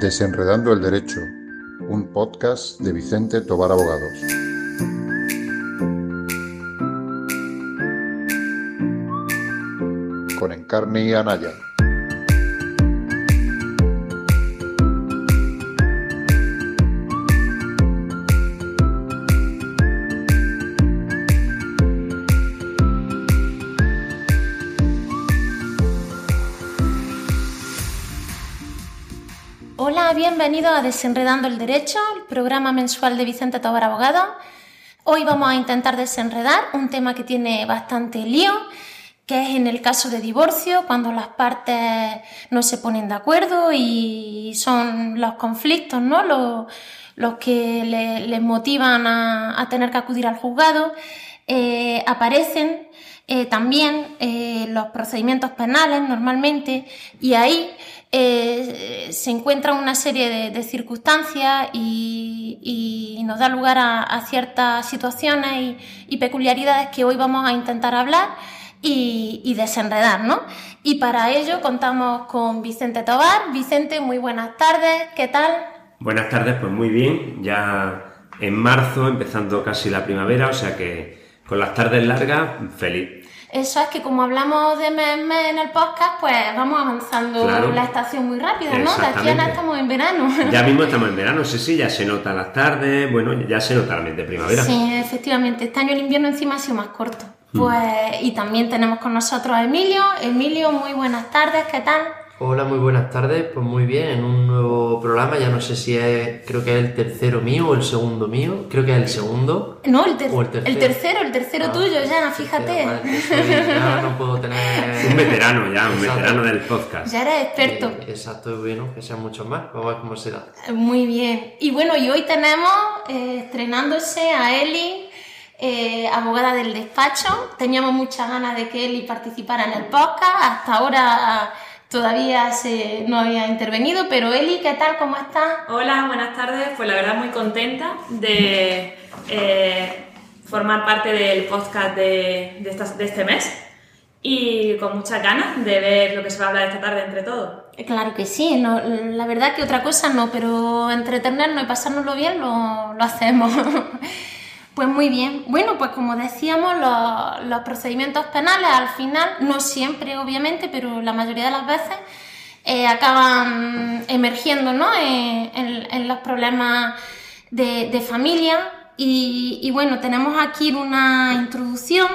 Desenredando el Derecho, un podcast de Vicente Tobar Abogados. Con Encarni Anaya. Bienvenidos a Desenredando el Derecho, el programa mensual de Vicente Tobar Abogado. Hoy vamos a intentar desenredar un tema que tiene bastante lío, que es en el caso de divorcio, cuando las partes no se ponen de acuerdo y son los conflictos, ¿no? Los, que le- les motivan a, a tener que acudir al juzgado. Eh, aparecen eh, también eh, los procedimientos penales normalmente y ahí eh, se encuentra una serie de, circunstancias y, nos da lugar a, ciertas situaciones y, y peculiaridades que hoy vamos a intentar hablar y, y desenredar, ¿no? Y para ello contamos con Vicente Tobar. Vicente, muy buenas tardes, ¿qué tal? Buenas tardes, pues muy bien, ya en marzo, empezando casi la primavera, o sea que con las tardes largas, feliz. Eso es que como hablamos de mes en mes en el podcast, pues vamos avanzando Claro. la estación muy rápida, ¿no? De aquí a nada Exactamente. estamos en verano. Ya mismo estamos en verano, sí, sí, ya se notan las tardes, bueno, ya se nota mes de primavera. Sí, efectivamente. Este año el invierno encima ha sido más corto. Hmm. Pues, y también tenemos con nosotros a Emilio. Emilio, muy buenas tardes, ¿qué tal? Hola, muy buenas tardes. Pues muy bien, en un nuevo programa. Ya no sé si es, creo que es el tercero mío o el segundo mío. Creo que es el segundo. No, el, ter- O el el tercero. tercero, el tercero Ah, tuyo ya, el fíjate. tercero, que soy- ya no puedo Un tener. veterano ya, un Exacto. veterano del podcast. Ya eres experto. Eh, exacto, y bueno, que sean muchos más. Vamos a ver cómo se da. Muy bien. Y bueno, y hoy tenemos eh, estrenándose a Eli, eh, abogada del despacho. Teníamos muchas ganas de que Eli participara en el podcast. Hasta ahora todavía se, no había intervenido, pero Eli, ¿qué tal? ¿Cómo estás? Hola, buenas tardes. Pues la verdad muy contenta de eh, formar parte del podcast de, de estas- de este mes y con muchas ganas de ver lo que se va a hablar esta tarde entre todos. Eh, Claro que sí, no, la verdad que otra cosa no, pero entretenernos y pasárnoslo bien lo, lo hacemos. Pues muy bien. Bueno, pues como decíamos, los, procedimientos penales al final, no siempre obviamente, pero la mayoría de las veces, eh, acaban emergiendo ¿no? en, en- los problemas de, familia. Y, bueno, tenemos aquí una introducción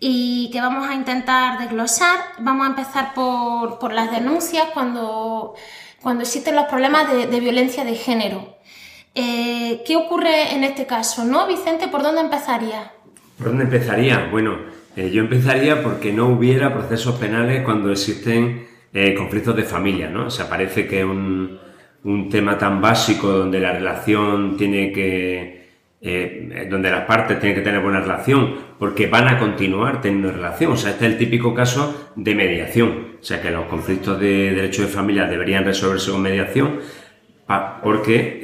y que vamos a intentar desglosar. Vamos a empezar por, las denuncias cuando, cuando existen los problemas de violencia de género. Eh, ¿Qué ocurre en este caso? ¿No, Vicente? ¿Por dónde empezaría? ¿Por dónde empezaría? Bueno, eh, yo empezaría porque no hubiera procesos penales cuando existen eh, conflictos de familia, ¿no? O sea, parece que un, un tema tan básico donde la relación tiene que... donde las partes tienen que tener buena relación porque van a continuar teniendo relación. O sea, este es el típico caso de mediación. O sea, que los conflictos de derecho de familia deberían resolverse con mediación porque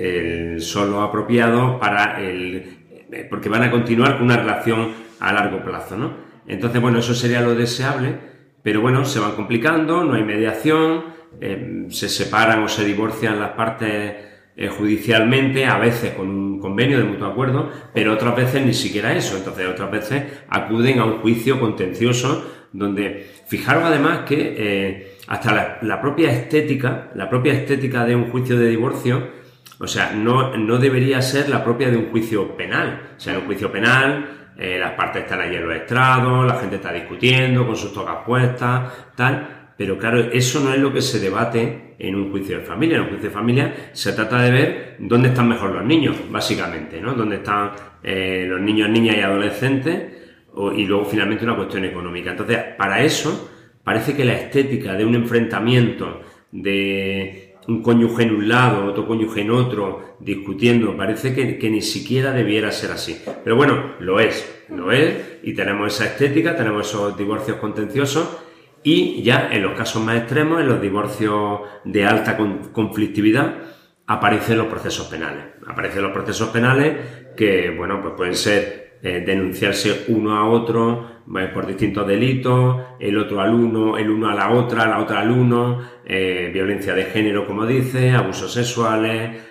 el solo apropiado para el eh, porque van a continuar con una relación a largo plazo, ¿no? Entonces, bueno, eso sería lo deseable, pero bueno, se van complicando, no hay mediación, eh, se separan o se divorcian las partes eh, judicialmente, a veces con un convenio de mutuo acuerdo, pero otras veces ni siquiera eso, entonces otras veces acuden a un juicio contencioso donde, fijaros además que eh, hasta la, propia estética, la propia estética de un juicio de divorcio, o sea, no, no debería ser la propia de un juicio penal. O sea, en un juicio penal, eh, las partes están allí en los estrados, la gente está discutiendo con sus tocas puestas, tal. Pero claro, eso no es lo que se debate en un juicio de familia. En un juicio de familia se trata de ver dónde están mejor los niños, básicamente, ¿no? Dónde están eh, los niños, niñas y adolescentes, y luego finalmente una cuestión económica. Entonces, para eso, parece que la estética de un enfrentamiento de un cónyuge en un lado, otro cónyuge en otro, discutiendo, parece que, que ni siquiera debiera ser así. Pero bueno, lo es, lo es, y tenemos esa estética, tenemos esos divorcios contenciosos, y ya en los casos más extremos, en los divorcios de alta con- conflictividad, aparecen los procesos penales. Aparecen los procesos penales que, bueno, pues pueden ser eh, denunciarse uno a otro eh, por distintos delitos, el otro al uno, el uno a la otra, la otra al uno, eh, violencia de género, como dice, abusos sexuales,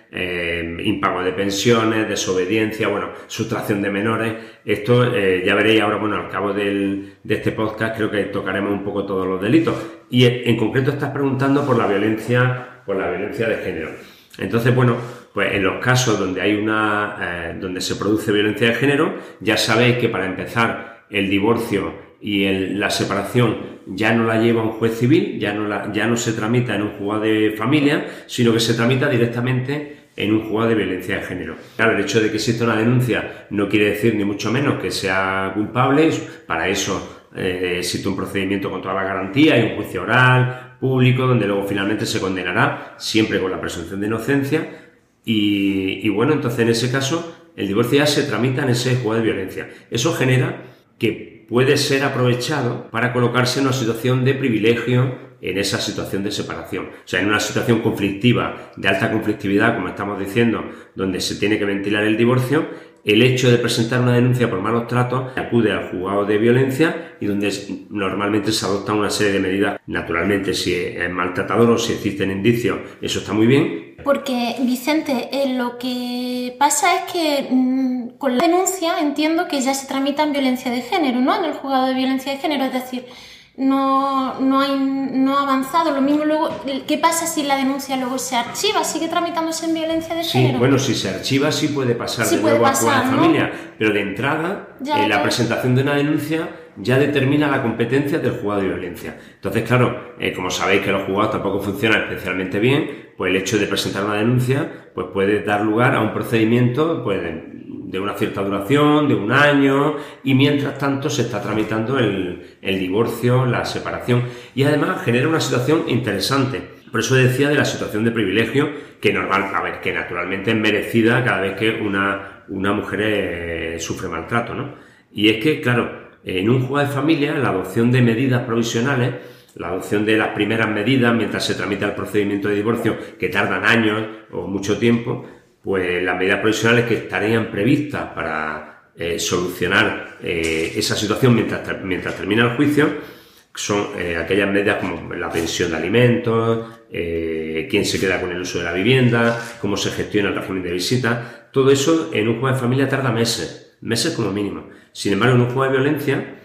impago de pensiones, desobediencia, bueno, sustracción de menores. Esto ya veréis ahora, bueno, al cabo de este podcast creo que tocaremos un poco todos los delitos. Y en concreto estás preguntando por la violencia, por la violencia de género. Entonces, bueno, pues en los casos donde hay una, eh, donde se produce violencia de género, ya sabéis que para empezar el divorcio y la separación ya no la lleva un juez civil, ya no, la, ya no se tramita en un juzgado de familia, sino que se tramita directamente en un juzgado de violencia de género. Claro, el hecho de que exista una denuncia no quiere decir ni mucho menos que sea culpable, para eso eh, existe un procedimiento con toda la garantía y un juicio oral, público, donde luego finalmente se condenará, siempre con la presunción de inocencia, y, bueno, entonces en ese caso el divorcio ya se tramita en ese juego de violencia. Eso genera que puede ser aprovechado para colocarse en una situación de privilegio en esa situación de separación. O sea, en una situación conflictiva, de alta conflictividad, como estamos diciendo, donde se tiene que ventilar el divorcio, el hecho de presentar una denuncia por malos tratos acude al juzgado de violencia y donde normalmente se adoptan una serie de medidas. Naturalmente, si es maltratador o si existen indicios, eso está muy bien. Porque, Vicente, eh, lo que pasa es que mm, con la denuncia entiendo que ya se tramita en violencia de género, ¿no? En el juzgado de violencia de género, es decir, no, no, hay, no ha avanzado. Lo mismo luego, ¿qué pasa si la denuncia luego se archiva? ¿Sigue tramitándose en violencia de género? Sí, bueno, si se archiva sí puede pasar de nuevo a la familia, pero de entrada eh, la presentación de una denuncia ya determina la competencia del juzgado de violencia. Entonces, claro, eh, como sabéis que los juzgados tampoco funcionan especialmente bien, pues el hecho de presentar una denuncia pues puede dar lugar a un procedimiento pues, de una cierta duración, de un año, y mientras tanto se está tramitando el, divorcio, la separación, y además genera una situación interesante. Por eso decía de la situación de privilegio, que normal, a ver, que naturalmente es merecida cada vez que una, una mujer eh, sufre maltrato, ¿no? Y es que, claro, en un juego de familia, la adopción de medidas provisionales, la adopción de las primeras medidas mientras se tramita el procedimiento de divorcio, que tardan años o mucho tiempo, pues las medidas provisionales que estarían previstas para eh, solucionar eh, esa situación mientras, mientras termina el juicio son eh, aquellas medidas como la pensión de alimentos, quién se queda con el uso de la vivienda, cómo se gestiona el régimen de visita. Todo eso en un juego de familia tarda meses, meses como mínimo. Sin embargo, en un juego de violencia,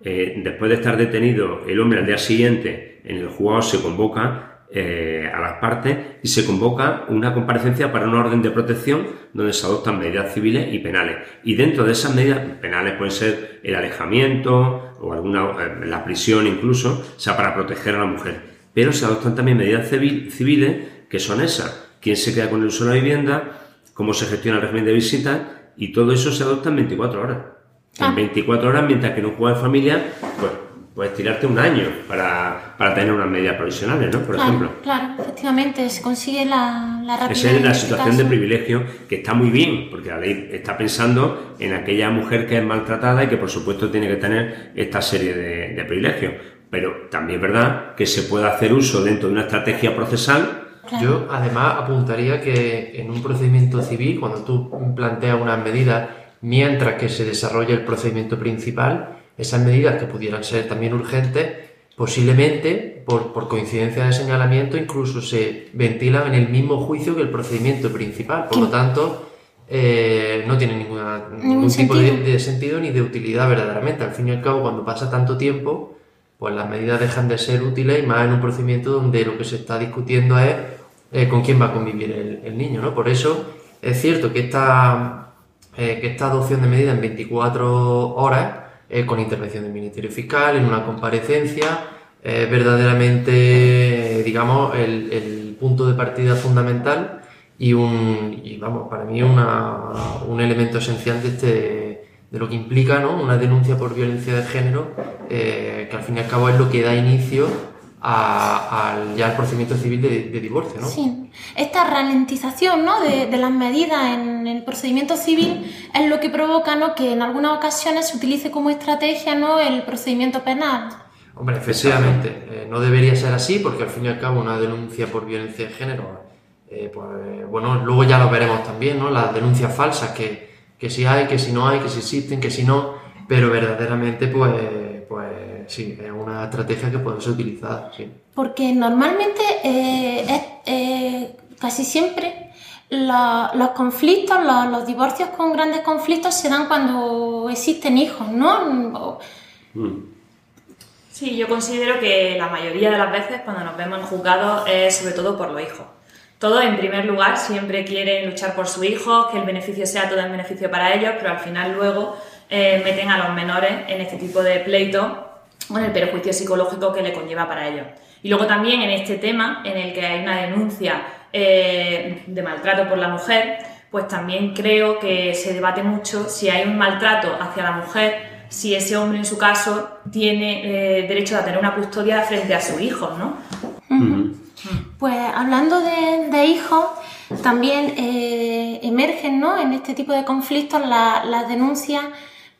después de estar detenido el hombre al día siguiente, en el juzgado se convoca eh, a las partes y se convoca una comparecencia para una orden de protección donde se adoptan medidas civiles y penales. Y dentro de esas medidas penales pueden ser el alejamiento o alguna, eh, la prisión incluso, o sea, para proteger a la mujer. Pero se adoptan también medidas civiles que son esas. ¿Quién se queda con el uso de la vivienda? ¿Cómo se gestiona el régimen de visita? Y todo eso se adopta en 24 horas. En 24 ah. horas, mientras que en un juego de familia, pues puedes tirarte un año para, para tener unas medidas provisionales, ¿no? Por ejemplo. Claro, efectivamente, se consigue la, la rapidez. Esa es la situación de privilegio que está muy bien, porque la ley está pensando en aquella mujer que es maltratada y que por supuesto tiene que tener esta serie de, de privilegios. Pero también es verdad que se puede hacer uso dentro de una estrategia procesal Yo además apuntaría que en un procedimiento civil, cuando tú planteas unas medidas mientras que se desarrolla el procedimiento principal, esas medidas que pudieran ser también urgentes, posiblemente por, por, coincidencia de señalamiento incluso se ventilan en el mismo juicio que el procedimiento principal. Por lo tanto, eh, no tiene ninguna, ningún, tipo De, sentido ni de utilidad verdaderamente. Al fin y al cabo, cuando pasa tanto tiempo, pues las medidas dejan de ser útiles y más en un procedimiento donde lo que se está discutiendo es eh, con quién va a convivir el, niño. ¿no? Por eso es cierto que esta, eh, que esta adopción de medidas en 24 horas eh, con intervención del Ministerio Fiscal, en una comparecencia, eh, verdaderamente, digamos, el, el, punto de partida fundamental y, un, y vamos, para mí una, un elemento esencial de, este, de lo que implica ¿no? una denuncia por violencia de género, eh, que al fin y al cabo es lo que da inicio al ya el procedimiento civil de, divorcio, ¿no? Sí. Esta ralentización ¿no? de, las medidas en el procedimiento civil es lo que provoca ¿no? que en algunas ocasiones se utilice como estrategia ¿no? el procedimiento penal. Hombre, efectivamente, eh, no debería ser así porque al fin y al cabo una denuncia por violencia de género, eh, pues, bueno, luego ya lo veremos también, ¿no? Las denuncias falsas que, que si hay, que si no hay, que si existen, que si no, pero verdaderamente pues sí, es una estrategia que puede ser utilizada, sí. Porque normalmente eh, es, eh, casi siempre la- los conflictos, los, los divorcios con grandes conflictos se dan cuando existen hijos, ¿no? O- Sí, yo considero que la mayoría de las veces cuando nos vemos en juzgados es sobre todo por los hijos. Todos, en primer lugar, siempre quieren luchar por su hijo, que el beneficio sea todo en beneficio para ellos, pero al final luego eh, meten a los menores en este tipo de pleito con el perjuicio psicológico que le conlleva para ellos. Y luego también en este tema, en el que hay una denuncia eh, de maltrato por la mujer, pues también creo que se debate mucho si hay un maltrato hacia la mujer, si ese hombre en su caso tiene eh, derecho a tener una custodia frente a su hijo, ¿no? Pues hablando de, de hijos, también eh, emergen ¿no? en este tipo de conflictos la- las denuncias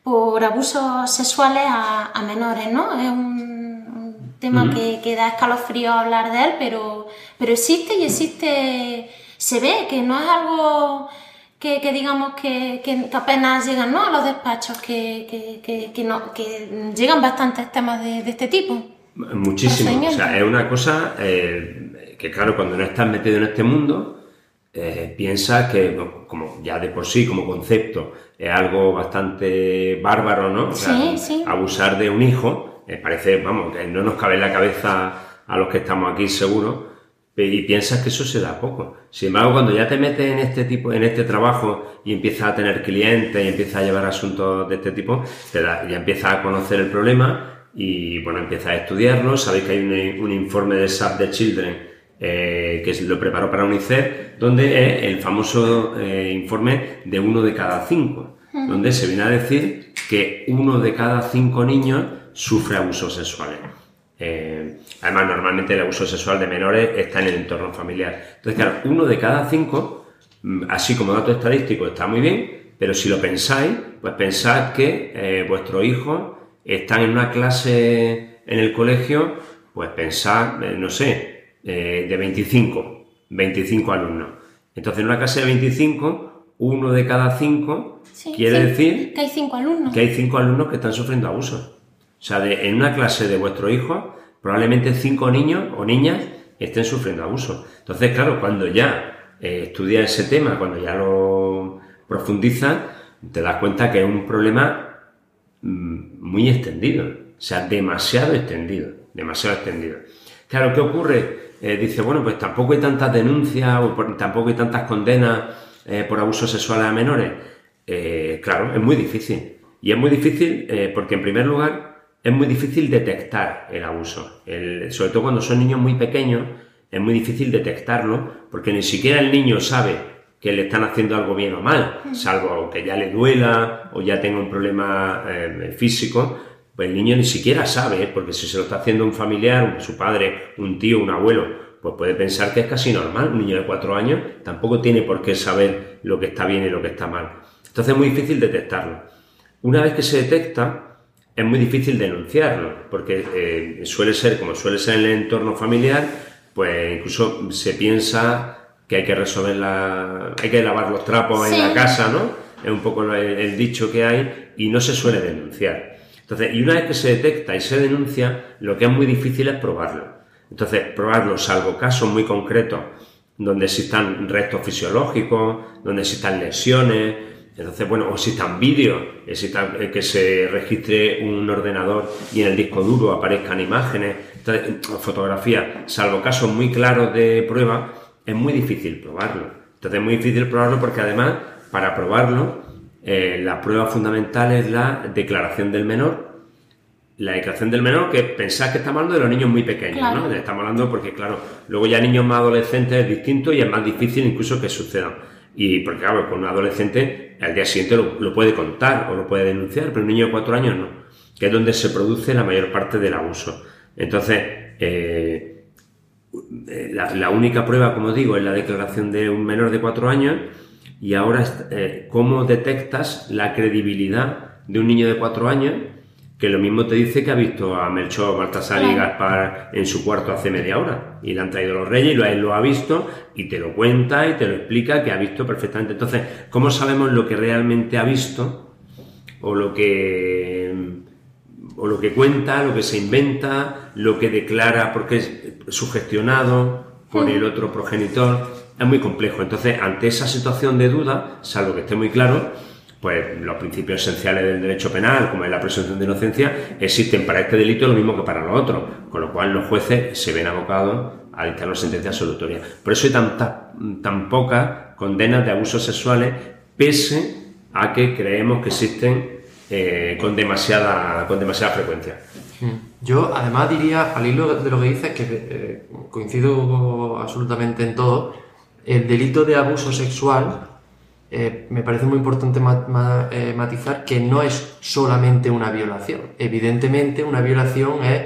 por abusos sexuales a, a menores, ¿no? Es un, un tema que, que da escalofrío hablar de él, pero, pero existe y existe, se ve que no es algo que, que digamos que, que apenas llegan ¿no? a los despachos, que, que, que, que no, que llegan bastantes temas de, de este tipo. Muchísimo. O sea, es una cosa eh, que, claro, cuando no estás metido en este mundo, eh, piensas que, como ya de por sí, como concepto, es algo bastante bárbaro, ¿no? O sea, Sí, sí. Abusar de un hijo, eh, parece, vamos, que no nos cabe en la cabeza a los que estamos aquí seguro, y piensas que eso se da poco. Sin embargo, cuando ya te metes en este tipo, en este trabajo y empiezas a tener clientes y empiezas a llevar asuntos de este tipo, te da- ya empiezas a conocer el problema y bueno, empiezas a estudiarlo. Sabéis que hay un, un informe de Save the Children eh, que lo preparó para UNICEF, donde es el famoso eh, informe de uno de cada cinco, donde se viene a decir que uno de cada cinco niños sufre abusos sexuales. Eh, además, normalmente el abuso sexual de menores está en el entorno familiar. Entonces, claro, uno de cada cinco, mm, así como dato estadístico, está muy bien, pero si lo pensáis, pues pensad que eh, vuestros hijos están en una clase en el colegio, pues pensad, eh, no sé, eh, de 25, 25 alumnos. Entonces, en una clase de 25, uno de cada cinco Sí, quiere sí, decir que hay cinco alumnos. que hay cinco alumnos que están sufriendo abusos. O sea, de- en una clase de vuestro hijo, probablemente cinco niños o niñas estén sufriendo abusos. Entonces, claro, cuando ya eh, estudias ese tema, cuando ya lo profundizas, te das cuenta que es un problema mm, muy extendido. O sea, demasiado extendido. Demasiado extendido. Claro, ¿qué ocurre? Eh, dice, bueno, pues tampoco hay tantas denuncias o por- tampoco hay tantas condenas eh, por abusos sexuales a menores. Eh, claro, es muy difícil. Y es muy difícil porque, en primer lugar, es muy difícil detectar el abuso. El- sobre todo cuando son niños muy pequeños, es muy difícil detectarlo porque ni siquiera el niño sabe que le están haciendo algo bien o mal, salvo que ya le duela o ya tenga un problema físico, pues el niño ni siquiera sabe, ¿eh? porque si se lo está haciendo un familiar, su padre, un tío, un abuelo, pues puede pensar que es casi normal. Un niño de cuatro años tampoco tiene por qué saber lo que está bien y lo que está mal. Entonces es muy difícil detectarlo. Una vez que se detecta, es muy difícil denunciarlo, porque eh, suele ser, como suele ser en el entorno familiar, pues incluso se piensa que hay que resolver la... hay que lavar los trapos Sí. en la casa, ¿no? Es un poco el, el dicho que hay y no se suele denunciar. Entonces, y una vez que se detecta y se denuncia, lo que es muy difícil es probarlo. Entonces, probarlo, salvo casos muy concretos, donde existan restos fisiológicos, donde existan lesiones, entonces, bueno, o existan vídeos, eh, que se registre un ordenador y en el disco duro aparezcan imágenes, fotografías, salvo casos muy claros de prueba, es muy difícil probarlo. Entonces, es muy difícil probarlo porque además, para probarlo, eh, la prueba fundamental es la declaración del menor, la declaración del menor, que pensás que estamos hablando de los niños muy pequeños, Claro. ¿no? Estamos hablando porque, claro, luego ya niños más adolescentes es distinto y es más difícil incluso que sucedan. Y porque, claro, con un adolescente al día siguiente lo, lo puede contar o lo puede denunciar, pero un niño de cuatro años no, que es donde se produce la mayor parte del abuso. Entonces, eh, eh, la, la única prueba, como digo, es la declaración de un menor de cuatro años y ahora, eh, ¿cómo detectas la credibilidad de un niño de cuatro años que lo mismo te dice que ha visto a Melchor, Baltasar y. Gaspar en su cuarto hace media hora y le han traído los reyes y lo, él lo ha visto y te lo cuenta y te lo explica que ha visto perfectamente. Entonces, ¿cómo sabemos lo que realmente ha visto o lo que o lo que cuenta, lo que se inventa, lo que declara porque es sugestionado por el otro progenitor? Es muy complejo. Entonces, ante esa situación de duda, salvo que esté muy claro, pues los principios esenciales del derecho penal, como es la presunción de inocencia, existen para este delito lo mismo que para los otros, con lo cual los jueces se ven abocados a dictar una sentencia absolutoria. Por eso hay tanta- tan pocas condenas de abusos sexuales, pese a que creemos que existen eh, con, demasiada, con demasiada frecuencia. Yo además diría, al hilo de lo que dices, que eh, coincido absolutamente en todo, el delito de abuso sexual eh, me parece muy importante eh, matizar que no es solamente una violación. Evidentemente una violación es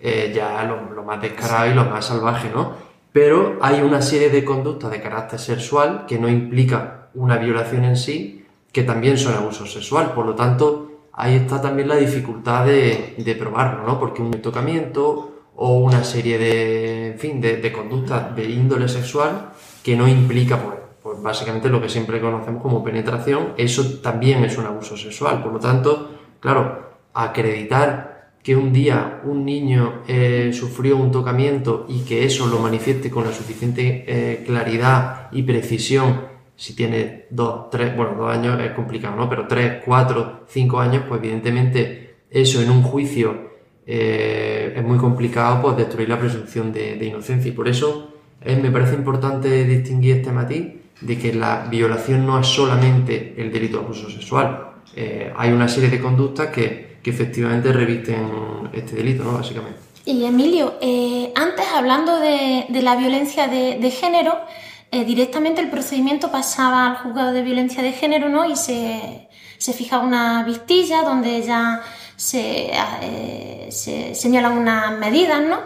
eh, ya lo, más descarado y lo más salvaje, ¿no? Pero hay una serie de conductas de carácter sexual que no implica una violación en sí, que también son abuso sexual. Por lo tanto, ahí está también la dificultad de, probarlo, ¿no? Porque un tocamiento o una serie de, en fin, de conductas de índole sexual que no implica, pues, pues básicamente lo que siempre conocemos como penetración, eso también es un abuso sexual. Por lo tanto, claro, acreditar que un día un niño eh, sufrió un tocamiento y que eso lo manifieste con la suficiente eh, claridad y precisión, si tiene dos, tres, bueno, dos años es complicado, ¿no? Pero tres, cuatro, cinco años, pues evidentemente eso en un juicio eh, es muy complicado pues destruir la presunción de, de inocencia y por eso eh, me parece importante distinguir este matiz de que la violación no es solamente el delito de abuso sexual. Eh, hay una serie de conductas que, que efectivamente revisten este delito, ¿no? Básicamente. Y Emilio, eh, antes hablando de, de la violencia de, de género, eh, directamente el procedimiento pasaba al juzgado de violencia de género, ¿no? Y se, se fijaba una vistilla donde ya se, eh, se señalan unas medidas, ¿no?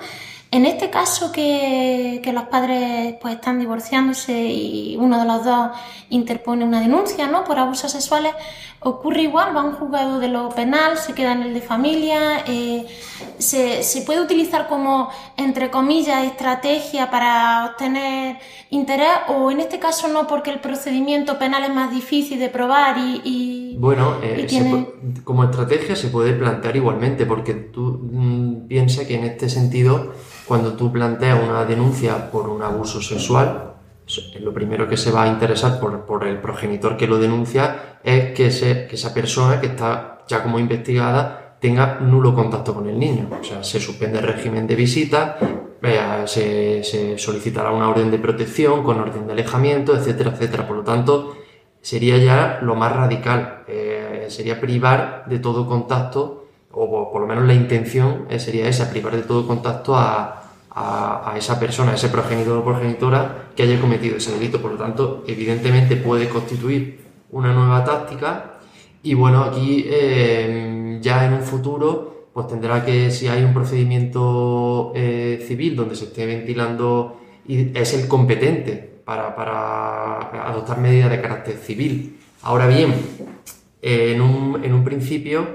En este caso que, los padres pues están divorciándose y uno de los dos interpone una denuncia ¿no? por abusos sexuales, ocurre igual, va un juzgado de lo penal, se queda en el de familia, eh, se, se puede utilizar como, entre comillas, estrategia para obtener interés o en este caso no porque el procedimiento penal es más difícil de probar y... y- Bueno, eh, y tiene- como estrategia se puede plantear igualmente, porque tú mm, piensas que en este sentido, cuando tú planteas una denuncia por un abuso sexual, so- lo primero que se va a interesar por, por el progenitor que lo denuncia es que, ese- que esa persona que está ya como investigada tenga nulo contacto con el niño. O sea, se suspende el régimen de visita, eh, se, se solicitará una orden de protección con orden de alejamiento, etcétera, etcétera. Por lo tanto, sería ya lo más radical, eh, sería privar de todo contacto, o por, lo menos la intención eh, sería esa, privar de todo contacto a, a- esa persona, a ese progenitor o progenitora que haya cometido ese delito. Por lo tanto, evidentemente puede constituir una nueva táctica y bueno, aquí eh, ya en un futuro pues tendrá que, si hay un procedimiento eh, civil donde se esté ventilando y es el competente para, adoptar medidas de carácter civil. Ahora bien, eh, en, un, principio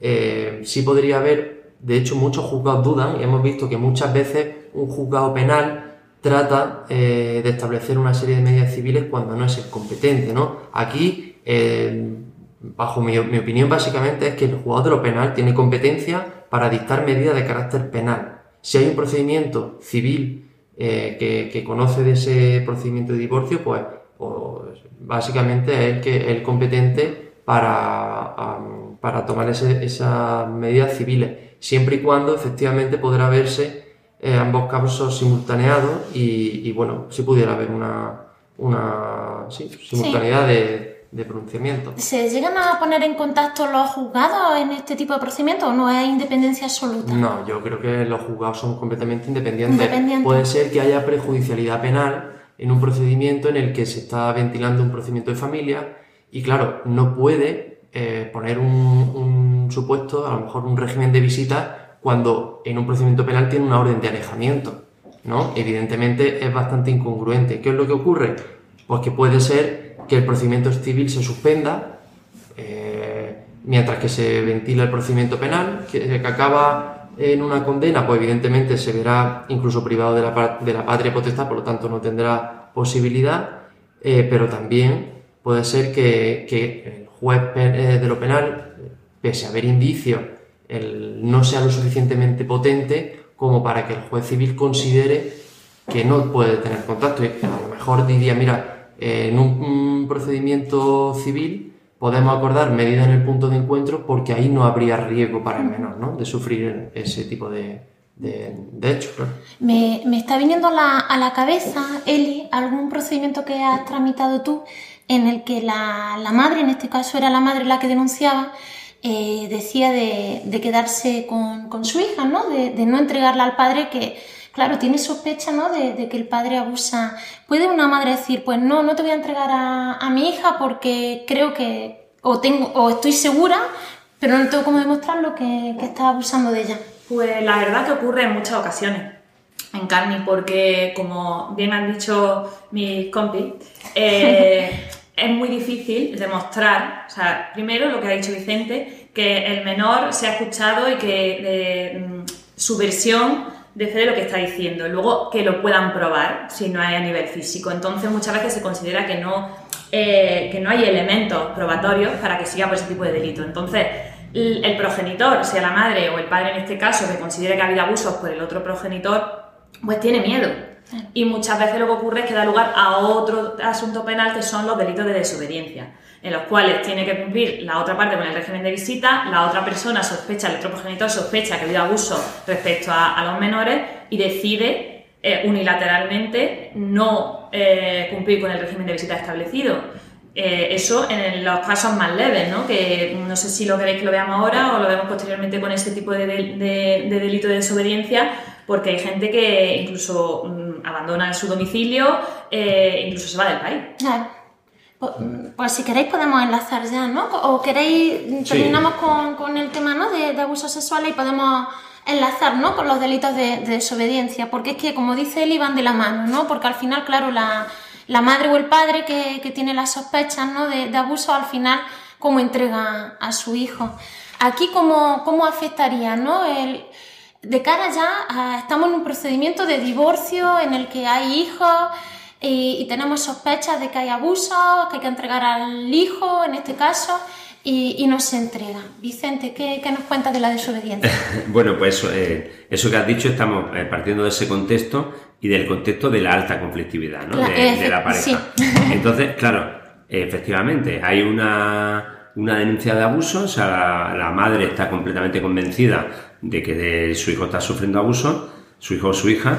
eh, sí podría haber, de hecho muchos juzgados dudan y hemos visto que muchas veces un juzgado penal trata eh, de establecer una serie de medidas civiles cuando no es el competente, ¿no? Aquí, bajo mi, opinión, básicamente es que el juzgado de lo penal tiene competencia para dictar medidas de carácter penal. Si hay un procedimiento civil eh, que, que conoce de ese procedimiento de divorcio, pues, pues, básicamente es el, que, el competente para, para tomar ese- esas medidas civiles, siempre y cuando efectivamente podrá verse eh, ambos casos simultaneados y, y, bueno, si pudiera haber una, una sí, simultaneidad de, de pronunciamiento. ¿Se llegan a poner en contacto los juzgados en este tipo de procedimientos o no es independencia absoluta? No, yo creo que los juzgados son completamente independientes. Independientes. Puede ser que haya prejudicialidad penal en un procedimiento en el que se está ventilando un procedimiento de familia y claro, no puede eh, poner un, un supuesto, a lo mejor un régimen de visita, cuando en un procedimiento penal tiene una orden de alejamiento. ¿no? Evidentemente es bastante incongruente. ¿Qué es lo que ocurre? Pues que puede ser que el procedimiento civil se suspenda, eh, mientras que se ventila el procedimiento penal, que, acaba en una condena, pues evidentemente se verá incluso privado de la, de la patria potestad, por lo tanto no tendrá posibilidad, eh, pero también puede ser que, que el juez eh, de lo penal, pese a haber indicios, no sea lo suficientemente potente como para que el juez civil considere que no puede tener contacto. Y a lo mejor diría, mira, en un procedimiento civil podemos acordar medidas en el punto de encuentro porque ahí no habría riesgo para el menor ¿no? de sufrir ese tipo de, de, hechos. Me, me, está viniendo a la cabeza, Eli, algún procedimiento que has tramitado tú en el que la, la madre, en este caso era la madre la que denunciaba, eh, decía de, de quedarse con, con, su hija, ¿no? De, de, no entregarla al padre que, claro, tiene sospecha, ¿no? De, que el padre abusa. ¿Puede una madre decir, pues no, no te voy a entregar a, a mi hija porque creo que, o, tengo, o estoy segura, pero no tengo cómo demostrarlo que, que está abusando de ella? Pues la verdad que ocurre en muchas ocasiones en Carni, porque como bien han dicho mis compis, eh, es muy difícil demostrar, o sea, primero lo que ha dicho Vicente, que el menor se ha escuchado y que mm, su versión de fe de lo que está diciendo. Luego que lo puedan probar si no hay a nivel físico. Entonces muchas veces se considera que no, eh, que no hay elementos probatorios para que siga por ese tipo de delito. Entonces el progenitor, sea la madre o el padre en este caso, que considere que ha habido abusos por el otro progenitor, pues tiene miedo y muchas veces lo que ocurre es que da lugar a otro asunto penal que son los delitos de desobediencia, en los cuales tiene que cumplir la otra parte con el régimen de visita, la otra persona sospecha, el otro progenitor sospecha que ha habido abuso respecto a, los menores y decide eh, unilateralmente no eh, cumplir con el régimen de visita establecido. Eh, eso en los casos más leves, ¿no? que no sé si lo queréis que lo veamos ahora o lo vemos posteriormente con ese tipo de, de delito de desobediencia, porque hay gente que incluso mm, abandona su domicilio, incluso se va del país. Pues, pues, si queréis podemos enlazar ya, ¿no? O queréis, terminamos con, el tema ¿no? de, de abusos sexuales y podemos enlazar ¿no? con los delitos de, desobediencia, porque es que, como dice él, van de la mano, ¿no? Porque al final, claro, la, madre o el padre que, tiene las sospechas ¿no? de, abuso, al final, ¿cómo entrega a su hijo? Aquí, ¿cómo, cómo afectaría ¿no? el, de cara ya estamos en un procedimiento de divorcio en el que hay hijos y, tenemos sospechas de que hay abusos, que hay que entregar al hijo en este caso. Y, no se entrega. Vicente, ¿qué, nos cuentas de la desobediencia? bueno, pues eh, eso que has dicho, estamos eh, partiendo de ese contexto y del contexto de la alta conflictividad ¿no? de, la pareja. Entonces, claro, efectivamente, hay una una denuncia de abuso, o sea, la, madre está completamente convencida de que su hijo está sufriendo abuso, su hijo o su hija,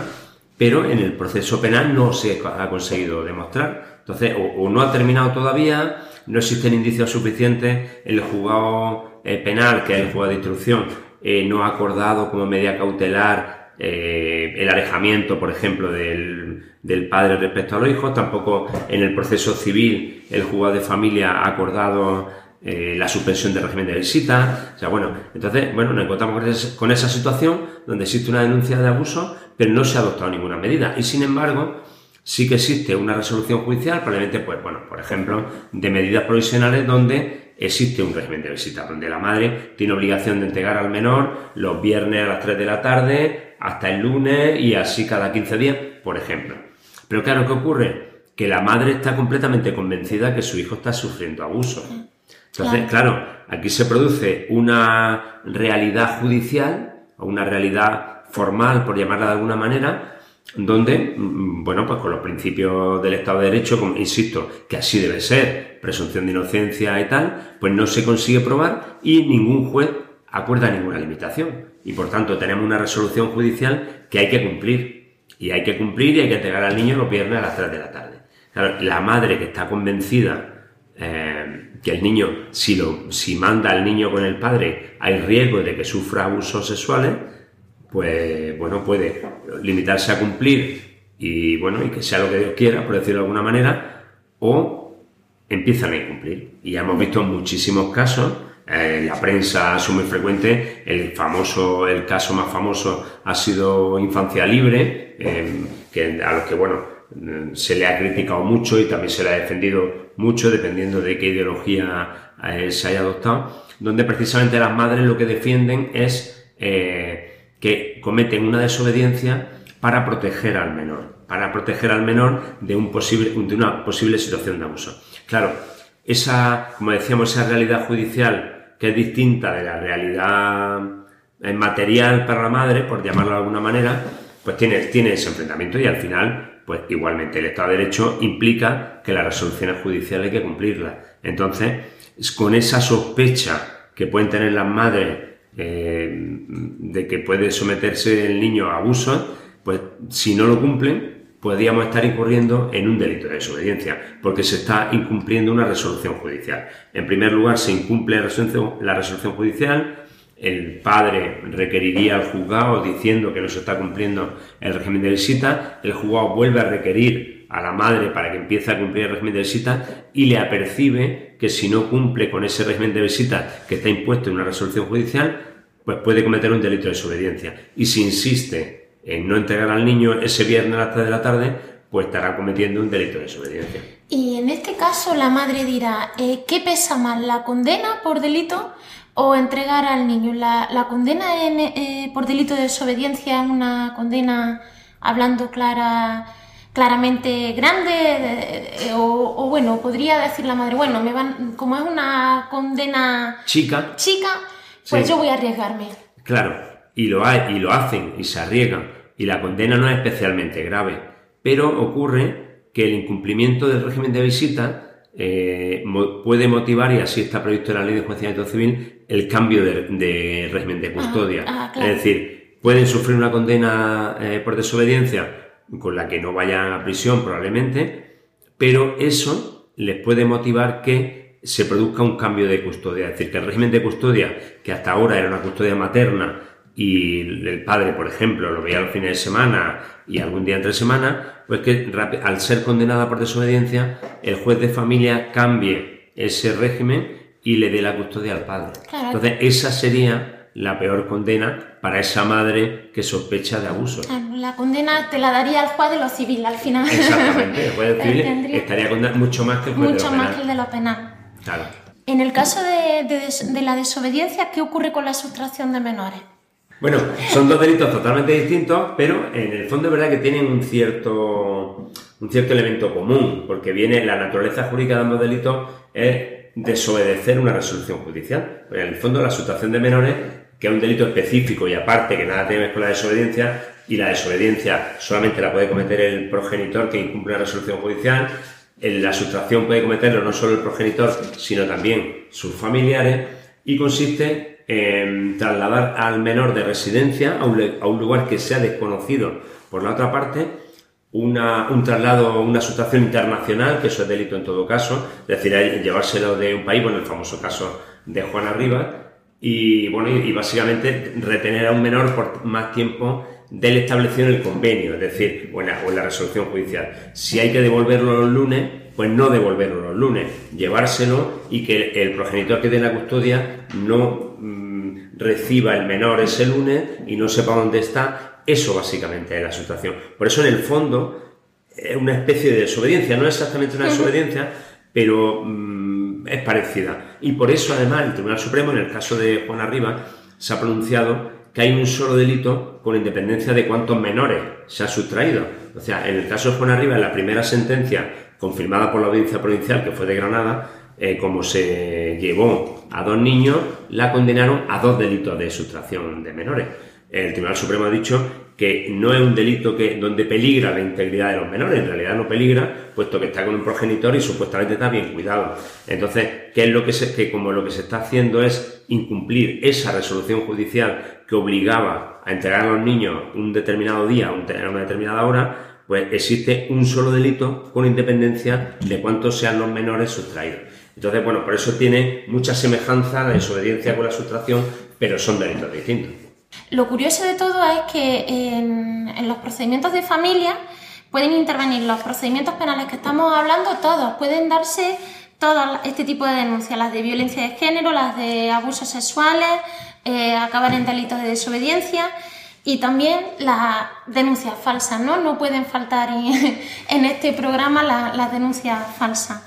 pero en el proceso penal no se ha conseguido demostrar. Entonces, o, no ha terminado todavía, no existen indicios suficientes, el juzgado eh, penal, que es el juzgado de instrucción, eh, no ha acordado como medida cautelar eh, el alejamiento, por ejemplo, del, del, padre respecto a los hijos, tampoco en el proceso civil el juzgado de familia ha acordado eh, la suspensión del régimen de visita. O sea, bueno, entonces, bueno, nos encontramos con esa situación donde existe una denuncia de abuso, pero no se ha adoptado ninguna medida. Y sin embargo, sí que existe una resolución judicial, probablemente, pues, bueno, por ejemplo, de medidas provisionales donde existe un régimen de visita, donde la madre tiene obligación de entregar al menor los viernes a las 3 de la tarde hasta el lunes y así cada 15 días, por ejemplo. Pero claro, ¿qué ocurre? Que la madre está completamente convencida que su hijo está sufriendo abuso. Entonces, claro. aquí se produce una realidad judicial o una realidad formal, por llamarla de alguna manera, donde, mm, bueno, pues con los principios del Estado de Derecho, como insisto, que así debe ser, presunción de inocencia y tal, pues no se consigue probar y ningún juez acuerda ninguna limitación. Y por tanto tenemos una resolución judicial que hay que cumplir. Y hay que cumplir y hay que entregar al niño los viernes a las 3 de la tarde. la madre que está convencida eh, que el niño, si, lo, si manda al niño con el padre, hay riesgo de que sufra abusos sexuales, pues bueno, puede limitarse a cumplir y bueno, y que sea lo que Dios quiera, por decirlo de alguna manera, o empiezan a incumplir. Y ya hemos visto muchísimos casos, eh, en la prensa es muy frecuente, el famoso, el caso más famoso ha sido Infancia Libre, eh, que, a los que bueno, se le ha criticado mucho y también se le ha defendido mucho dependiendo de qué ideología eh, se haya adoptado, donde precisamente las madres lo que defienden es eh, que cometen una desobediencia para proteger al menor, para proteger al menor de, un posible, de una posible situación de abuso. Claro, esa, como decíamos, esa realidad judicial que es distinta de la realidad eh, material para la madre, por llamarlo de alguna manera, pues tiene, tiene ese enfrentamiento y al final, pues igualmente el Estado de Derecho implica que las resoluciones judiciales hay que cumplirlas. Entonces, con esa sospecha que pueden tener las madres eh, de que puede someterse el niño a abusos, pues si no lo cumplen, podríamos estar incurriendo en un delito de desobediencia, porque se está incumpliendo una resolución judicial. En primer lugar, se incumple la resolución, la resolución judicial, el padre requeriría al juzgado diciendo que no se está cumpliendo el régimen de visita, el juzgado vuelve a requerir a la madre para que empiece a cumplir el régimen de visita y le apercibe que si no cumple con ese régimen de visita que está impuesto en una resolución judicial, pues puede cometer un delito de desobediencia. Y si insiste en no entregar al niño ese viernes a las 3 de la tarde, pues estará cometiendo un delito de desobediencia. Y en este caso la madre dirá, eh, ¿qué pesa más, la condena por delito o entregar al niño. La, condena eh, por delito de desobediencia es una condena, hablando clara, claramente grande, o, bueno, podría decir la madre, bueno, me van, como es una condena chica, chica pues yo voy a arriesgarme. Claro, y lo, hay, y lo hacen y se arriesgan, y la condena no es especialmente grave, pero ocurre que el incumplimiento del régimen de visita eh, puede motivar, y así está previsto en la ley de justicia civil, el cambio de, régimen de custodia. Ah, ah, es decir, pueden sufrir una condena eh, por desobediencia con la que no vayan a prisión probablemente, pero eso les puede motivar que se produzca un cambio de custodia. Es decir, que el régimen de custodia, que hasta ahora era una custodia materna, y el padre, por ejemplo, lo veía los fines de semana y algún día entre semana, pues que al ser condenada por desobediencia, el juez de familia cambie ese régimen y le dé la custodia al padre. Entonces, esa sería la peor condena para esa madre que sospecha de abuso. La condena te la daría el juez de lo civil al final. Exactamente, el juez de civil estaría condenado mucho más que el juez mucho de lo penal. más que el de lo penal. Claro. En el caso de la desobediencia, ¿qué ocurre con la sustracción de menores? Bueno, son dos delitos totalmente distintos, pero en el fondo es verdad que tienen un cierto, un cierto elemento común, porque viene la naturaleza jurídica de ambos delitos es desobedecer una resolución judicial. en el fondo la sustracción de menores, que es un delito específico y aparte que nada tiene que ver con la desobediencia, y la desobediencia solamente la puede cometer el progenitor que incumple una resolución judicial, la sustracción puede cometerlo no solo el progenitor, sino también sus familiares, y consiste trasladar al menor de residencia a un, lugar que sea desconocido por la otra parte, una, un traslado, una situación internacional, que eso es delito en todo caso, es decir, llevárselo de un país, bueno, el famoso caso de Juana Rivas, y bueno, y, básicamente retener a un menor por más tiempo del establecido en el convenio, es decir, bueno, o en la resolución judicial. Si hay que devolverlo los lunes, pues no devolverlo los lunes, llevárselo y que el, progenitor que dé la custodia no mm, reciba el menor ese lunes y no sepa dónde está. Eso básicamente es la situación. Por eso en el fondo es una especie de desobediencia, no es exactamente una desobediencia, pero mm, es parecida. Y por eso además el Tribunal Supremo, en el caso de Juan Arriba, se ha pronunciado que hay un solo delito con independencia de cuántos menores se ha sustraído. O sea, en el caso de Juan Arriba, en la primera sentencia confirmada por la audiencia provincial que fue de Granada, eh, como se llevó a dos niños, la condenaron a dos delitos de sustracción de menores. El Tribunal Supremo ha dicho que no es un delito que, donde peligra la integridad de los menores, en realidad no peligra, puesto que está con un progenitor y supuestamente está bien cuidado. Entonces, ¿qué es lo que se, que como lo que se está haciendo es incumplir esa resolución judicial que obligaba a entregar a los niños un determinado día, a una determinada hora, pues existe un solo delito con independencia de cuántos sean los menores sustraídos. Entonces, bueno, por eso tiene mucha semejanza la desobediencia con la sustracción, pero son delitos distintos. Lo curioso de todo es que en, los procedimientos de familia pueden intervenir los procedimientos penales que estamos hablando, todos, pueden darse todo este tipo de denuncias, las de violencia de género, las de abusos sexuales, eh, acabar en delitos de desobediencia y también las denuncias falsas, ¿no? No pueden faltar en, este programa las denuncias falsas.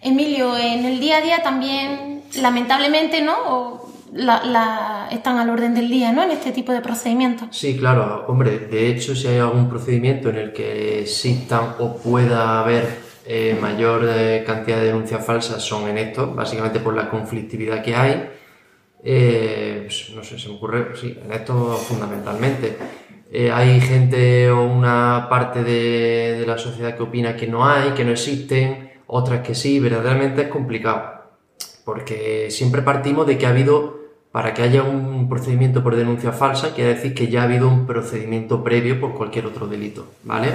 Emilio, en el día a día también, lamentablemente, ¿no? Están al orden del día, ¿no? En este tipo de procedimientos. Sí, claro, hombre, de hecho, si hay algún procedimiento en el que existan o pueda haber eh, mayor eh, cantidad de denuncias falsas, son en esto, básicamente por la conflictividad que hay. Eh, pues, no sé, se me ocurre, sí, en esto fundamentalmente. hay gente o una parte de la sociedad que opina que no hay, que no existen, otras que sí, verdaderamente es complicado. Porque siempre partimos de que ha habido para que haya un procedimiento por denuncia falsa, quiere decir que ya ha habido un procedimiento previo por cualquier otro delito, ¿vale?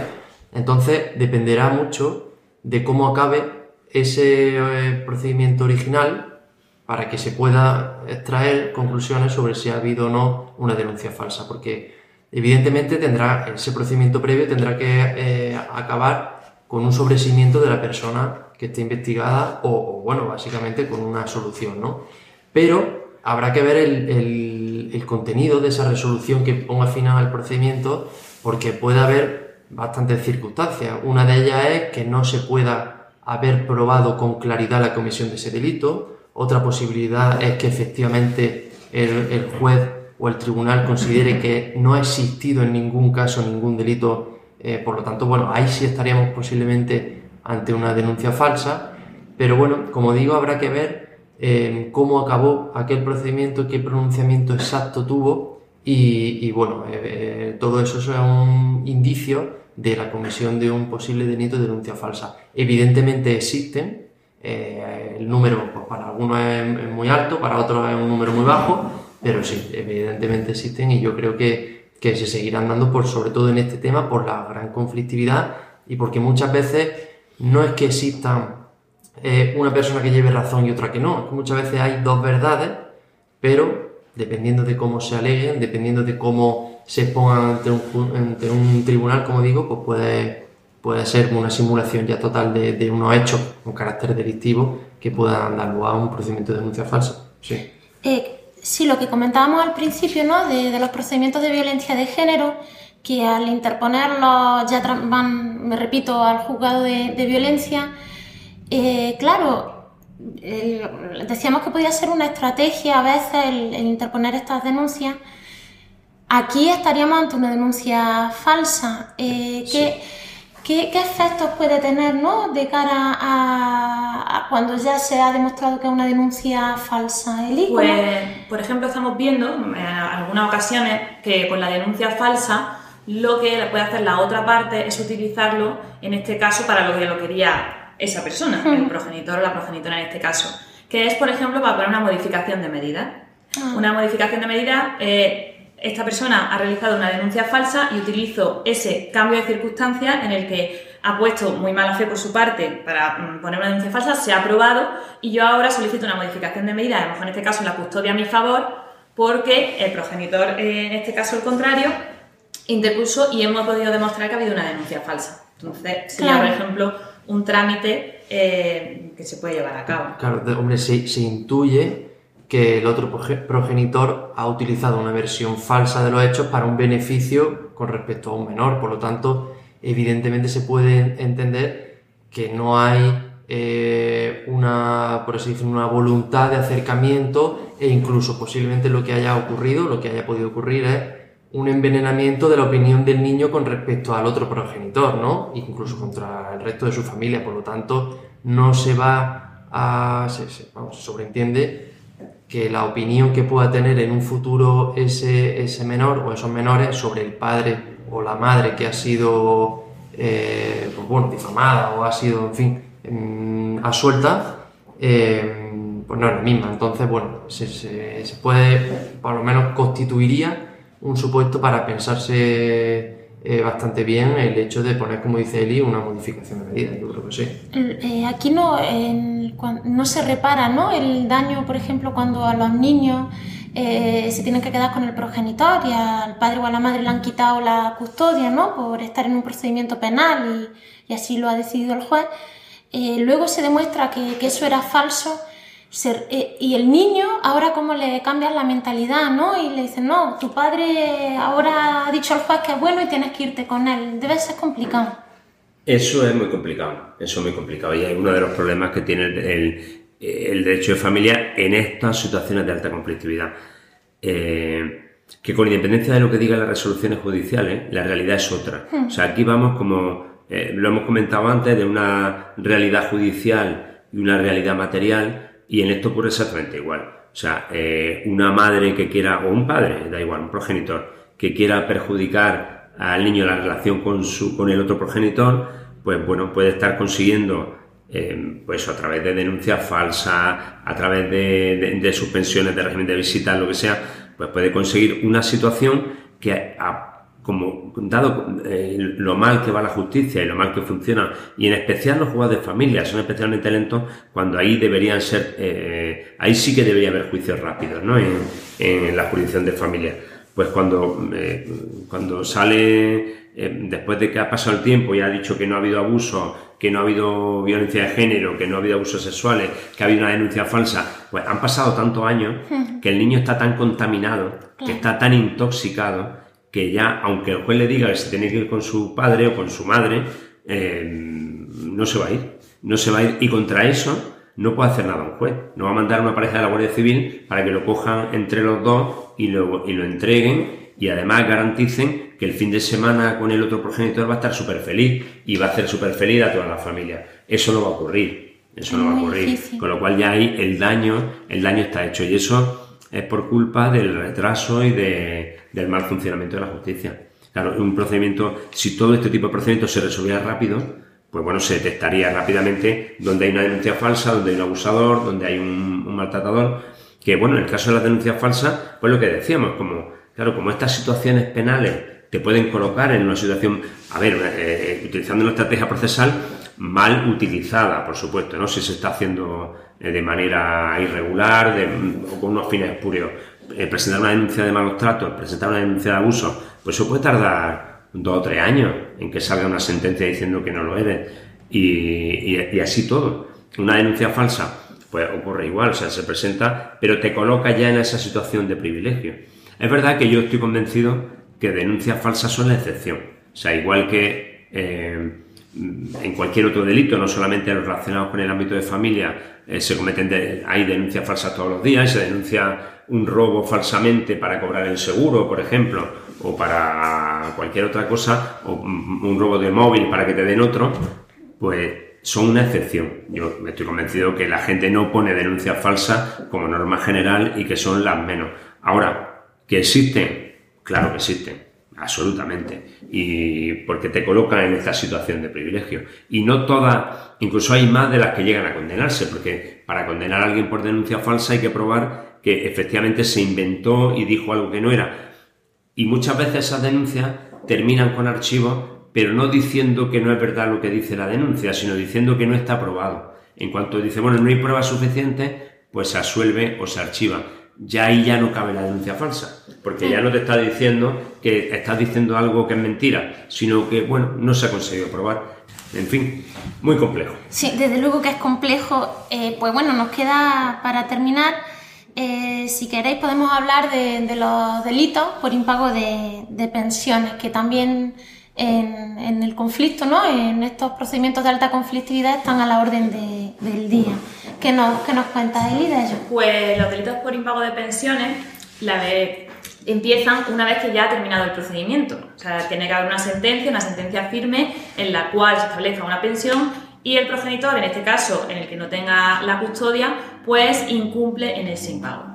Entonces, dependerá mucho de cómo acabe ese eh, procedimiento original para que se pueda extraer conclusiones sobre si ha habido o no una denuncia falsa, porque evidentemente tendrá ese procedimiento previo tendrá que eh, acabar con un sobreseimiento de la persona que esté investigada o, o, bueno, básicamente con una solución, ¿no? Pero habrá que ver el, contenido de esa resolución que ponga final al procedimiento, porque puede haber bastantes circunstancias. Una de ellas es que no se pueda haber probado con claridad la comisión de ese delito. Otra posibilidad es que efectivamente el, juez o el tribunal considere que no ha existido en ningún caso ningún delito. Eh, por lo tanto, bueno, ahí sí estaríamos posiblemente ante una denuncia falsa. Pero bueno, como digo, habrá que ver cómo acabó aquel procedimiento, qué pronunciamiento exacto tuvo y, bueno, eh, eh, todo eso es un indicio de la comisión de un posible delito de denuncia falsa. Evidentemente existen, eh, el número pues, para algunos es, muy alto, para otros es un número muy bajo, pero sí, evidentemente existen y yo creo que, que se seguirán dando, por, sobre todo en este tema, por la gran conflictividad y porque muchas veces no es que existan eh, una persona que lleve razón y otra que no. Muchas veces hay dos verdades, pero dependiendo de cómo se aleguen, dependiendo de cómo se pongan ante un, tribunal, como digo, pues puede, puede ser una simulación ya total de, unos hechos con carácter delictivo que puedan dar lugar a un procedimiento de denuncia falsa. Sí. Eh, sí, lo que comentábamos al principio, ¿no? De, los procedimientos de violencia de género, que al interponerlos ya van, me repito, al juzgado de, de violencia, eh, claro, decíamos que podía ser una estrategia a veces el, interponer estas denuncias. Aquí estaríamos ante una denuncia falsa. Eh, ¿qué, efectos puede tener ¿no? de cara a, cuando ya se ha demostrado que es una denuncia falsa? Pues, por ejemplo, estamos viendo en algunas ocasiones que con la denuncia falsa lo que puede hacer la otra parte es utilizarlo, en este caso, para lo que lo quería esa persona, el progenitor o la progenitora en este caso, que es, por ejemplo, para poner una modificación de medida. Ah. Una modificación de medida, eh, esta persona ha realizado una denuncia falsa y utilizo ese cambio de circunstancias en el que ha puesto muy mala fe por su parte para mm, poner una denuncia falsa, se ha aprobado y yo ahora solicito una modificación de medida, a lo mejor en este caso la custodia a mi favor, porque el progenitor, eh, en este caso el contrario, interpuso y hemos podido demostrar que ha habido una denuncia falsa. Entonces, sería, por ejemplo, un trámite eh, que se puede llevar a cabo. Claro, hombre, se, se, intuye que el otro progenitor ha utilizado una versión falsa de los hechos para un beneficio con respecto a un menor, por lo tanto, evidentemente se puede entender que no hay eh, una, por así una voluntad de acercamiento e incluso posiblemente lo que haya ocurrido, lo que haya podido ocurrir es un envenenamiento de la opinión del niño con respecto al otro progenitor, ¿no? Incluso contra el resto de su familia. Por lo tanto, no se va a. Se, sobreentiende que la opinión que pueda tener en un futuro ese, ese menor o esos menores sobre el padre o la madre que ha sido, eh, pues bueno, difamada o ha sido, en fin, mm, asuelta, eh, pues no es la misma. Entonces, bueno, se, se puede, por lo menos constituiría un supuesto para pensarse eh, bastante bien el hecho de poner, como dice Eli, una modificación de medida. Yo creo que sí. Eh, aquí no, no se repara ¿no? el daño, por ejemplo, cuando a los niños eh, se tienen que quedar con el progenitor y al padre o a la madre le han quitado la custodia ¿no? por estar en un procedimiento penal y, así lo ha decidido el juez. luego se demuestra que eso era falso eh, y el niño, ahora como le cambias la mentalidad, ¿no? Y le dicen, no, tu padre ahora ha dicho al juez que es bueno y tienes que irte con él. Debe ser complicado. Eso es muy complicado, eso es muy complicado y es uno de los problemas que tiene el, el derecho de familia en estas situaciones de alta conflictividad. Eh, que con independencia de lo que digan las resoluciones judiciales, la realidad es otra. O sea, aquí vamos como, eh, lo hemos comentado antes, de una realidad judicial y una realidad material, y en esto ocurre exactamente igual. O sea, eh, una madre que quiera, o un padre, da igual, un progenitor, que quiera perjudicar al niño la relación con, su, con el otro progenitor, pues bueno, puede estar consiguiendo eh, pues a través de denuncias falsas, a través de, suspensiones de régimen de visita, lo que sea, pues puede conseguir una situación que, como dado eh, lo mal que va la justicia y lo mal que funciona, y en especial los juegos de familia son especialmente lentos, cuando ahí deberían ser, eh, ahí sí que debería haber juicios rápidos, ¿no? En, en la jurisdicción de familia. Pues cuando, cuando sale eh, después de que ha pasado el tiempo y ha dicho que no ha habido abuso, que no ha habido violencia de género, que no ha habido abusos sexuales, que ha habido una denuncia falsa, pues han pasado tantos años que el niño está tan contaminado, que está tan intoxicado, que ya, aunque el juez le diga que se tiene que ir con su padre o con su madre, eh, no se va a ir. No se va a ir. Y contra eso no puede hacer nada un juez. No va a mandar a una pareja de la Guardia Civil para que lo cojan entre los dos y lo, y lo entreguen y además garanticen que el fin de semana con el otro progenitor va a estar súper feliz y va a hacer súper feliz a toda la familia. Eso no va a ocurrir. Eso no va a ocurrir. Con lo cual ya ahí el daño, el daño está hecho. Y eso es por culpa del retraso y de, del mal funcionamiento de la justicia. Claro, un procedimiento, si todo este tipo de procedimientos se resolviera rápido, pues bueno, se detectaría rápidamente donde hay una denuncia falsa, donde hay un abusador, donde hay un, maltratador, que bueno, en el caso de la denuncia falsa, pues lo que decíamos, como Claro, como estas situaciones penales te pueden colocar en una situación, a ver, eh, utilizando una estrategia procesal mal utilizada, por supuesto, ¿no? Si se está haciendo eh, de manera irregular o con unos fines espurios. Eh, presentar una denuncia de malos tratos, presentar una denuncia de abuso, pues eso puede tardar dos o tres años en que salga una sentencia diciendo que no lo eres. Y, y así todo. Una denuncia falsa, pues ocurre igual, o sea, se presenta, pero te coloca ya en esa situación de privilegio. Es verdad que yo estoy convencido que denuncias falsas son la excepción. O sea, igual que eh, en cualquier otro delito, no solamente relacionados con el ámbito de familia, eh, se cometen hay denuncias falsas todos los días, se denuncia un robo falsamente para cobrar el seguro, por ejemplo, o para cualquier otra cosa, o un robo de móvil para que te den otro, pues son una excepción. Yo me estoy convencido que la gente no pone denuncias falsas como norma general y que son las menos. Ahora, ¿Que existen? Claro que existen, absolutamente. Y porque te colocan en esta situación de privilegio. Y no todas, incluso hay más de las que llegan a condenarse, porque para condenar a alguien por denuncia falsa hay que probar que efectivamente se inventó y dijo algo que no era. Y muchas veces esas denuncias terminan con archivos, pero no diciendo que no es verdad lo que dice la denuncia, sino diciendo que no está probado. En cuanto dice, bueno, no hay pruebas suficientes, pues se asuelve o se archiva ya ahí ya no cabe la denuncia falsa, porque ya no te está diciendo que estás diciendo algo que es mentira, sino que, bueno, no se ha conseguido probar. En fin, muy complejo. Sí, desde luego que es complejo. Eh, pues bueno, nos queda para terminar, eh, si queréis podemos hablar de, los delitos por impago de, pensiones, que también en, el conflicto, ¿no? en estos procedimientos de alta conflictividad están a la orden del día. ¿Qué nos, qué nos cuentas? Pues los delitos por impago de pensiones empiezan una vez que ya ha terminado el procedimiento. O sea, tiene que haber una sentencia, una sentencia firme en la cual se establezca una pensión y el progenitor, en este caso, en el que no tenga la custodia, pues incumple en ese impago.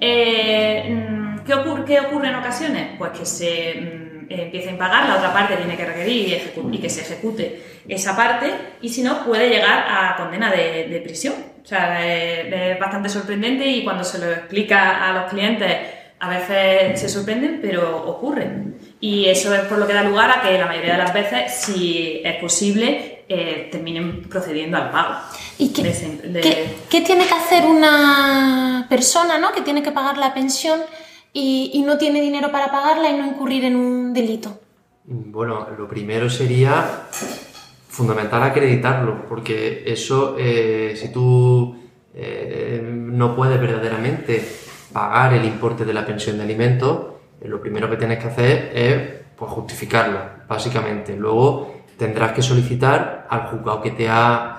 Eh, mm, ¿qué, ocurre, ¿Qué ocurre en ocasiones? Pues que se mm, empiece a impagar, la otra parte tiene que requerir y, que se ejecute esa parte, y si no, puede llegar a condena de, prisión. O sea, es, bastante sorprendente y cuando se lo explica a los clientes, a veces se sorprenden, pero ocurre. Y eso es por lo que da lugar a que la mayoría de las veces, si es posible, eh, terminen procediendo al pago. ¿Y qué, ¿qué, tiene que hacer una persona ¿no? que tiene que pagar la pensión y, no tiene dinero para pagarla y no incurrir en un delito? Bueno, lo primero sería fundamental acreditarlo, porque eso, eh, si tú eh, no puedes verdaderamente pagar el importe de la pensión de alimentos, eh, lo primero que tienes que hacer es pues, justificarla, básicamente. Luego tendrás que solicitar al juzgado que te ha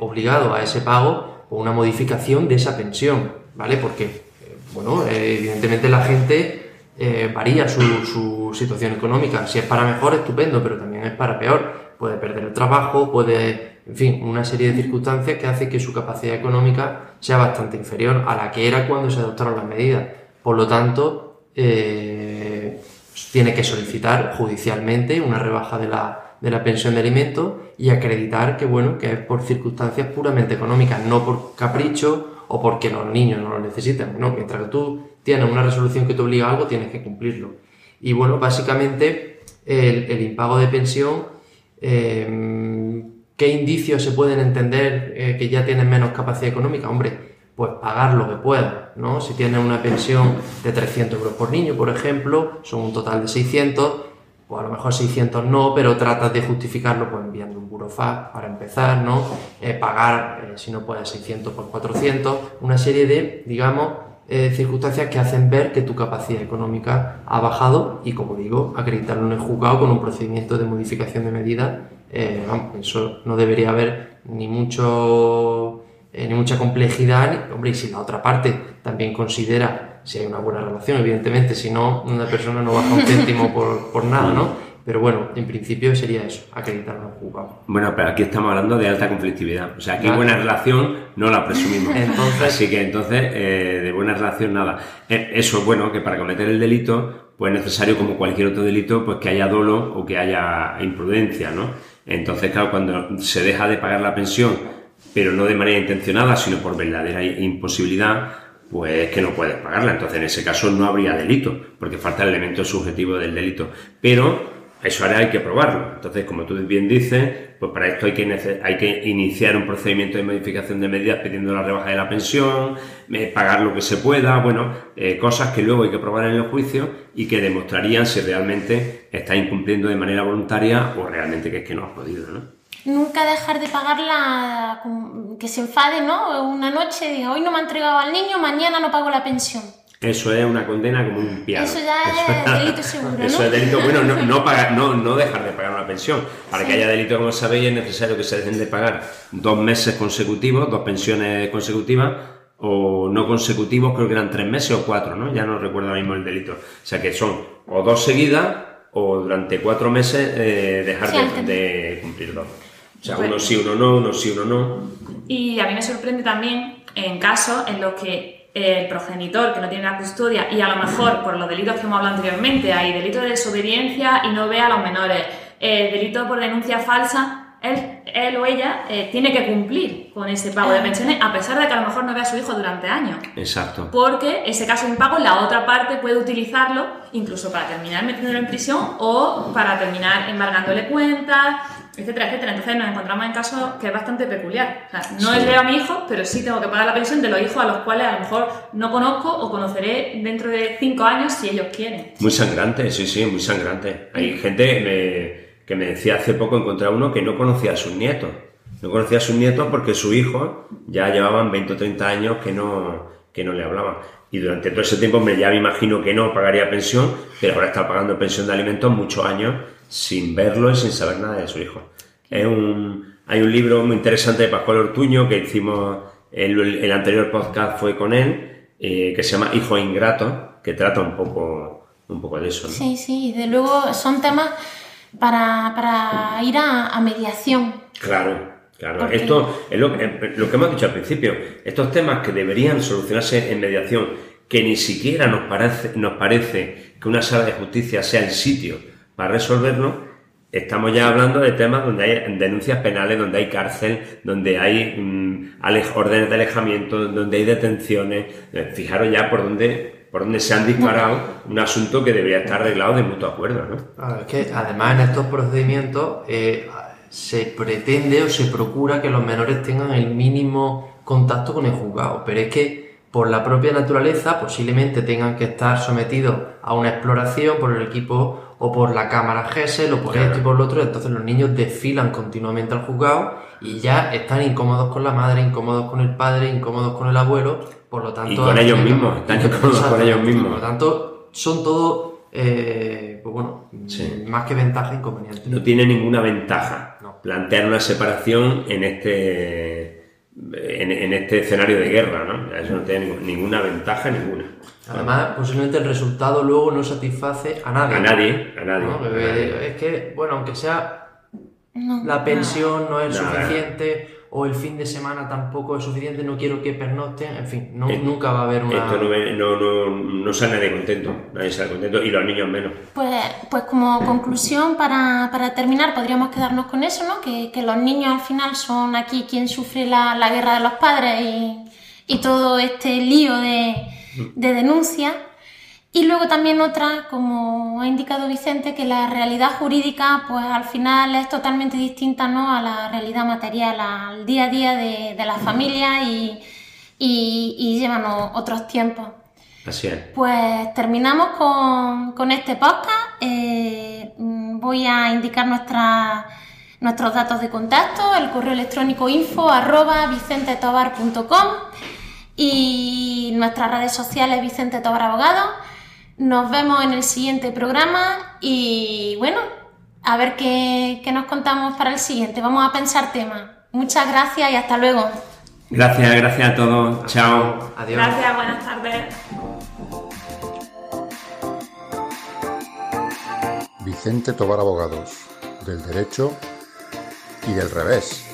obligado a ese pago una modificación de esa pensión, ¿vale? Porque, bueno, eh, evidentemente la gente varía su, su, situación económica. Si es para mejor, estupendo, pero también es para peor. Puede perder el trabajo, puede, en fin, una serie de circunstancias que hace que su capacidad económica sea bastante inferior a la que era cuando se adoptaron las medidas. Por lo tanto, tiene que solicitar judicialmente una rebaja de la, de la pensión de alimentos y acreditar que, bueno, que es por circunstancias puramente económicas, no por capricho o porque los niños no lo necesitan. ¿no? Mientras que tú tienes una resolución que te obliga a algo, tienes que cumplirlo. Y bueno, básicamente el, impago de pensión, em, ¿qué indicios se pueden entender eh, que ya tienes menos capacidad económica? Hombre, pues pagar lo que puedas, ¿no? Si tienes una pensión de 300 euros por niño, por ejemplo, son un total de 600, o a lo mejor 600 no, pero tratas de justificarlo pues enviando un burofax para empezar, ¿no? Eh, pagar, eh, si no puedes, 600 por 400, una serie de, digamos, eh, circunstancias que hacen ver que tu capacidad económica ha bajado y, como digo, acreditarlo en el juzgado con un procedimiento de modificación de medida, eso no debería haber ni mucho ni mucha complejidad, hombre, y si la otra parte también considera si hay una buena relación, evidentemente, si no, una persona no baja un céntimo por, por nada, ¿no? Pero bueno, en principio sería eso, acreditar un juzgado. Bueno, pero aquí estamos hablando de alta conflictividad. O sea, aquí buena relación no la presumimos. entonces, Así que entonces, eh, de buena relación nada. Eh, eso, bueno, que para cometer el delito, pues es necesario, como cualquier otro delito, pues que haya dolo o que haya imprudencia, ¿no? Entonces, claro, cuando se deja de pagar la pensión, pero no de manera intencionada, sino por verdadera imposibilidad, pues que no puedes pagarla. Entonces, en ese caso no habría delito, porque falta el elemento subjetivo del delito. Pero eso ahora hay que probarlo. Entonces, como tú bien dices, pues para esto hay que, hay que iniciar un procedimiento de modificación de medidas pidiendo la rebaja de la pensión, eh, pagar lo que se pueda, bueno, eh, cosas que luego hay que probar en el juicio y que demostrarían si realmente está incumpliendo de manera voluntaria o realmente que es que no has podido, ¿no? Nunca dejar de pagarla, que se enfade, ¿no? Una noche diga, hoy no me ha entregado al niño, mañana no pago la pensión. Eso es una condena como un piano. Eso ya es delito seguro, ¿no? Eso es delito, bueno, no, no, pagar, no, no dejar de pagar una pensión. Para que haya delito, como sabéis, es necesario que se dejen de pagar dos meses consecutivos, dos pensiones consecutivas, o no consecutivos, creo que eran tres meses o cuatro, ¿no? Ya no recuerdo ahora mismo el delito. O sea que son o dos seguidas o durante cuatro meses eh, dejar de, de cumplir dos. O sea, uno sí, uno no, uno sí, uno no. Y a mí me sorprende también en casos en los que el progenitor que no tiene la custodia y a lo mejor por los delitos que hemos hablado anteriormente, hay delito de desobediencia y no ve a los menores, eh, delito por denuncia falsa, él, él o ella eh, tiene que cumplir con ese pago de pensiones a pesar de que a lo mejor no vea a su hijo durante años. Exacto. Porque ese caso de impago la otra parte puede utilizarlo incluso para terminar metiéndolo en prisión o para terminar embargándole cuentas, etcétera, etcétera. Entonces nos encontramos en casos que es bastante peculiar. no es veo a mi hijo, pero sí tengo que pagar la pensión de los hijos a los cuales a lo mejor no conozco o conoceré dentro de cinco años si ellos quieren. Muy sangrante, sí, sí, muy sangrante. Hay gente que me decía hace poco, encontré uno que no conocía a sus nietos. No conocía a sus nietos porque su hijo ya llevaban 20 o 30 años que no, que no le hablaban. Y durante todo ese tiempo me, ya me imagino que no pagaría pensión, pero ahora está pagando pensión de alimentos muchos años sin verlo y sin saber nada de su hijo. Es un, hay un libro muy interesante de Pascual Ortuño que hicimos, el, el anterior podcast fue con él, eh, que se llama Hijo Ingrato, que trata un poco, un poco de eso. Sí, sí, de luego son temas para, para ir a, mediación. Claro, Claro, esto es lo, lo, que hemos dicho al principio. Estos temas que deberían solucionarse en mediación, que ni siquiera nos parece, nos parece que una sala de justicia sea el sitio para resolverlo, estamos ya hablando de temas donde hay denuncias penales, donde hay cárcel, donde hay mm, órdenes de alejamiento, donde hay detenciones. Eh, fijaros ya por dónde, por dónde se han disparado un asunto que debería estar arreglado de mutuo acuerdo. ¿no? es que además en estos procedimientos eh, se pretende o se procura que los menores tengan el mínimo contacto con el juzgado, pero es que por la propia naturaleza posiblemente tengan que estar sometidos a una exploración por el equipo o por la cámara GESEL o por esto y por lo otro, entonces los niños desfilan continuamente al juzgado y ya están incómodos con la madre, incómodos con el padre, incómodos con el abuelo, por lo tanto... Y con ellos mismos, están incómodos con ellos mismos. Por lo tanto, son todos, eh, pues bueno, Sí. más que ventaja, inconveniente. No tiene ninguna ventaja. Plantear una separación en este, en, en este escenario de guerra, ¿no? Eso no tiene ninguna ventaja, ninguna. Además, posiblemente el resultado luego no satisface a nadie. A nadie, a nadie. ¿no? a Que- nadie. Es que, bueno, aunque sea No, la pensión no es Nada. suficiente o el fin de semana tampoco es suficiente, no quiero que pernocten, en fin, no, Eh, nunca va a haber una... Esto no, no, no sale nadie contento, nadie sale contento y los niños menos. Pues, pues como conclusión, para, para terminar, podríamos quedarnos con eso, ¿no? Que, que los niños al final son aquí quien sufre la, la guerra de los padres y, y todo este lío de, de denuncia. Y luego también otra, como ha indicado Vicente, que la realidad jurídica, pues al final es totalmente distinta, ¿no? A la realidad material, al día a día de, de las familias y, y, y llevan otros tiempos. Así es. Pues terminamos con, con este podcast. Eh, mm, voy a indicar nuestra- nuestros datos de contacto, el correo electrónico info arroba vicentetobar.com y nuestras redes sociales Vicente Tobar Abogado. Nos vemos en el siguiente programa y bueno, a ver qué, qué nos contamos para el siguiente. Vamos a pensar temas. Muchas gracias y hasta luego. Gracias, gracias a todos. Chao. Adiós. Gracias, buenas tardes. Vicente Tobar Abogados, del derecho y del revés.